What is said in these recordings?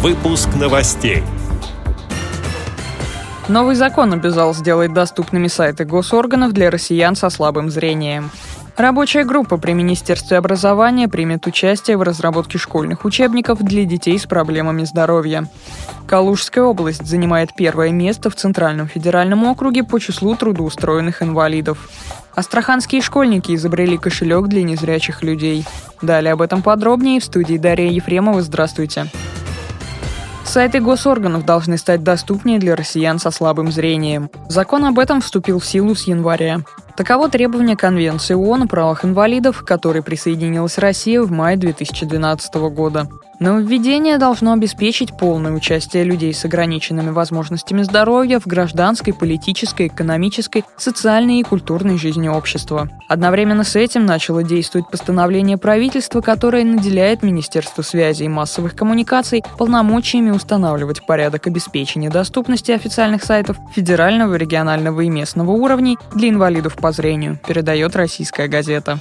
Выпуск новостей. Новый закон обязал сделать доступными сайты госорганов для россиян со слабым зрением. Рабочая группа при Министерстве образования примет участие в разработке школьных учебников для детей с проблемами здоровья. Калужская область занимает первое место в Центральном федеральном округе по числу трудоустроенных инвалидов. Астраханские школьники изобрели кошелек для незрячих людей. Далее об этом подробнее в студии Дарья Ефремова. Здравствуйте. Сайты госорганов должны стать доступнее для россиян со слабым зрением. Закон об этом вступил в силу с января. Таково требование Конвенции ООН о правах инвалидов, к которой присоединилась Россия в мае 2012 года. Нововведение должно обеспечить полное участие людей с ограниченными возможностями здоровья в гражданской, политической, экономической, социальной и культурной жизни общества. Одновременно с этим начало действовать постановление правительства, которое наделяет Министерство связи и массовых коммуникаций полномочиями устанавливать порядок обеспечения доступности официальных сайтов федерального, регионального и местного уровней для инвалидов по зрению, передает российская газета.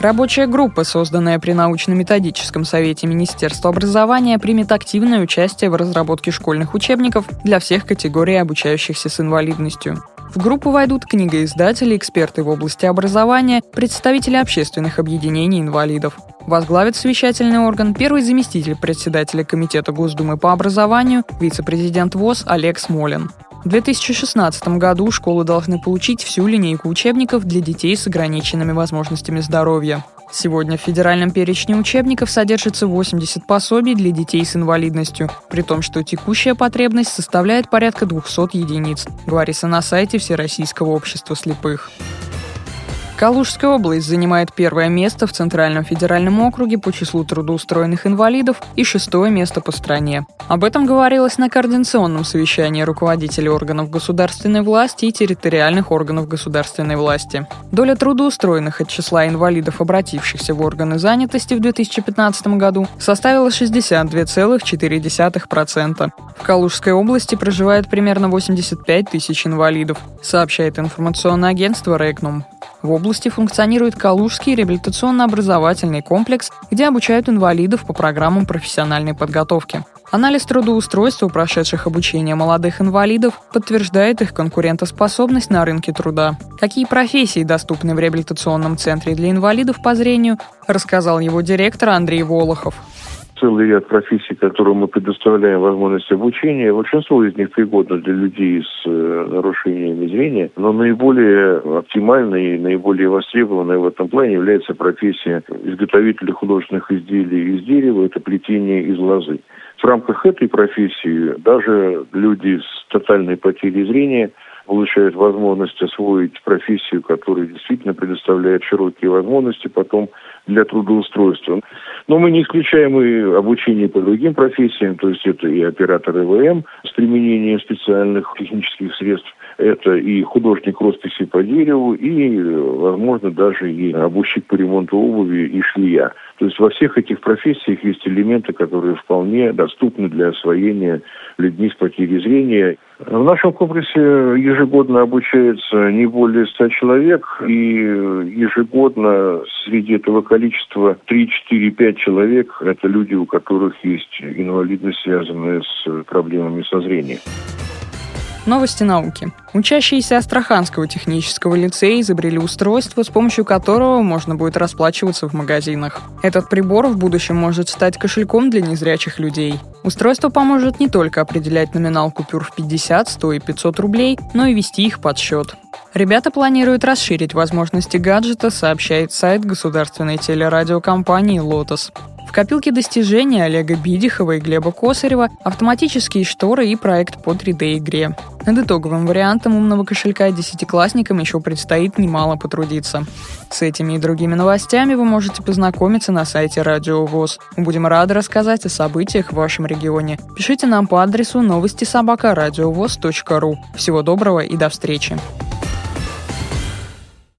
Рабочая группа, созданная при научно-методическом совете Министерства образования, примет активное участие в разработке школьных учебников для всех категорий обучающихся с инвалидностью. В группу войдут книгоиздатели, эксперты в области образования, представители общественных объединений инвалидов. Возглавит совещательный орган первый заместитель председателя Комитета Госдумы по образованию, вице-президент ВОЗ Олег Смолин. В 2016 году школы должны получить всю линейку учебников для детей с ограниченными возможностями здоровья. Сегодня в федеральном перечне учебников содержится 80 пособий для детей с инвалидностью, при том, что текущая потребность составляет порядка 200 единиц, говорится на сайте Всероссийского общества слепых. Калужская область занимает первое место в Центральном федеральном округе по числу трудоустроенных инвалидов и шестое место по стране. Об этом говорилось на координационном совещании руководителей органов государственной власти и территориальных органов государственной власти. Доля трудоустроенных от числа инвалидов, обратившихся в органы занятости в 2015 году, составила 62,4%. В Калужской области проживает примерно 85 тысяч инвалидов, сообщает информационное агентство «Регнум». В области функционирует Калужский реабилитационно-образовательный комплекс, где обучают инвалидов по программам профессиональной подготовки. Анализ трудоустройства прошедших обучение молодых инвалидов подтверждает их конкурентоспособность на рынке труда. Какие профессии доступны в реабилитационном центре для инвалидов по зрению, рассказал его директор Андрей Волохов целый ряд профессий, которым мы предоставляем возможность обучения. Большинство из них пригодно для людей с э, нарушениями зрения, но наиболее оптимальной и наиболее востребованной в этом плане является профессия изготовителя художественных изделий из дерева, это плетение из лозы. В рамках этой профессии даже люди с тотальной потерей зрения получают возможность освоить профессию, которая действительно предоставляет широкие возможности потом для трудоустройства. Но мы не исключаем и обучение по другим профессиям, то есть это и оператор ИВМ с применением специальных технических средств, это и художник росписи по дереву, и, возможно, даже и обущик по ремонту обуви и швея. То есть во всех этих профессиях есть элементы, которые вполне доступны для освоения людьми с потерей зрения. В нашем комплексе ежегодно обучается не более 100 человек, и ежегодно среди этого количества 3-4-5 человек – это люди, у которых есть инвалидность, связанная с проблемами со зрением. Новости науки. Учащиеся Астраханского технического лицея изобрели устройство, с помощью которого можно будет расплачиваться в магазинах. Этот прибор в будущем может стать кошельком для незрячих людей. Устройство поможет не только определять номинал купюр в 50, 100 и 500 рублей, но и вести их под счет. Ребята планируют расширить возможности гаджета, сообщает сайт государственной телерадиокомпании «Лотос». В копилке достижений Олега Бидихова и Глеба Косарева автоматические шторы и проект по 3D-игре. Над итоговым вариантом умного кошелька десятиклассникам еще предстоит немало потрудиться. С этими и другими новостями вы можете познакомиться на сайте Радио ВОЗ. Мы будем рады рассказать о событиях в вашем регионе. Пишите нам по адресу новости собака ру. Всего доброго и до встречи.